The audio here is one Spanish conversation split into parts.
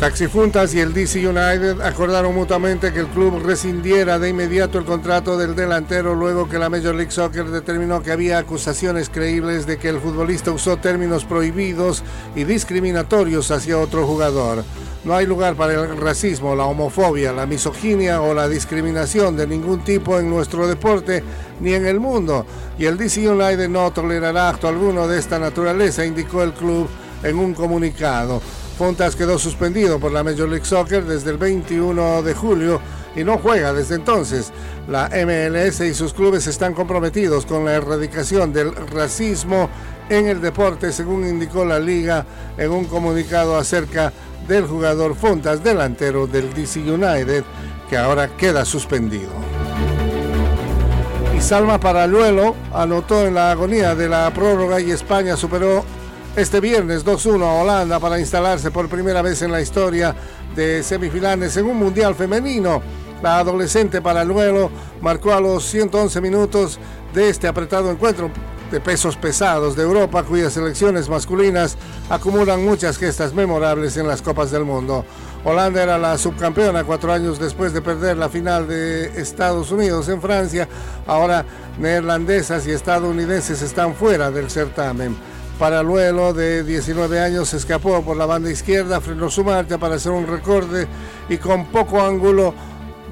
Taxifuntas y el DC United acordaron mutuamente que el club rescindiera de inmediato el contrato del delantero luego que la Major League Soccer determinó que había acusaciones creíbles de que el futbolista usó términos prohibidos y discriminatorios hacia otro jugador. No hay lugar para el racismo, la homofobia, la misoginia o la discriminación de ningún tipo en nuestro deporte ni en el mundo. Y el DC United no tolerará acto alguno de esta naturaleza, indicó el club en un comunicado. Fontas quedó suspendido por la Major League Soccer desde el 21 de julio y no juega desde entonces. La MLS y sus clubes están comprometidos con la erradicación del racismo en el deporte, según indicó la liga en un comunicado acerca del jugador Fontas, delantero del DC United, que ahora queda suspendido. Y Salma Paraluelo anotó en la agonía de la prórroga y España superó este viernes 2-1 a Holanda para instalarse por primera vez en la historia de semifinales en un mundial femenino. La adolescente Paraluelo marcó a los 111 minutos de este apretado encuentro de pesos pesados de Europa, cuyas selecciones masculinas acumulan muchas gestas memorables en las Copas del Mundo. Holanda era la subcampeona cuatro años después de perder la final de Estados Unidos en Francia. Ahora neerlandesas y estadounidenses están fuera del certamen. Paraluelo, de 19 años, escapó por la banda izquierda, frenó su marcha para hacer un recorde y con poco ángulo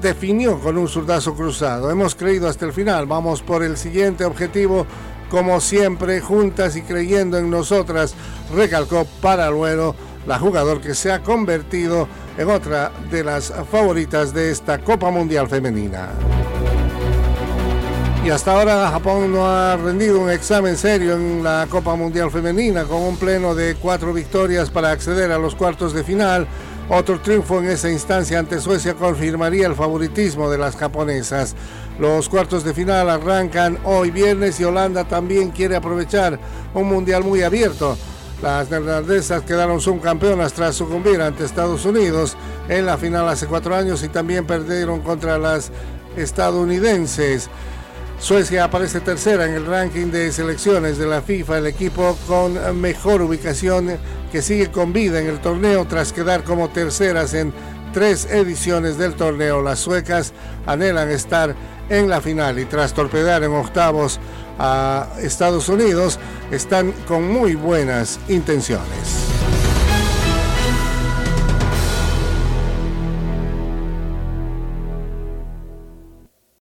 definió con un zurdazo cruzado. Hemos creído hasta el final, vamos por el siguiente objetivo, como siempre, juntas y creyendo en nosotras, recalcó Paraluelo, la jugador que se ha convertido en otra de las favoritas de esta Copa Mundial Femenina. Y hasta ahora Japón no ha rendido un examen serio en la Copa Mundial Femenina con un pleno de cuatro victorias para acceder a los cuartos de final. Otro triunfo en esa instancia ante Suecia confirmaría el favoritismo de las japonesas. Los cuartos de final arrancan hoy viernes y Holanda también quiere aprovechar un mundial muy abierto. Las neerlandesas quedaron subcampeonas tras sucumbir ante Estados Unidos en la final hace cuatro años y también perdieron contra las estadounidenses. Suecia aparece tercera en el ranking de selecciones de la FIFA, el equipo con mejor ubicación que sigue con vida en el torneo tras quedar como terceras en tres ediciones del torneo. Las suecas anhelan estar en la final y tras torpedar en octavos a Estados Unidos están con muy buenas intenciones.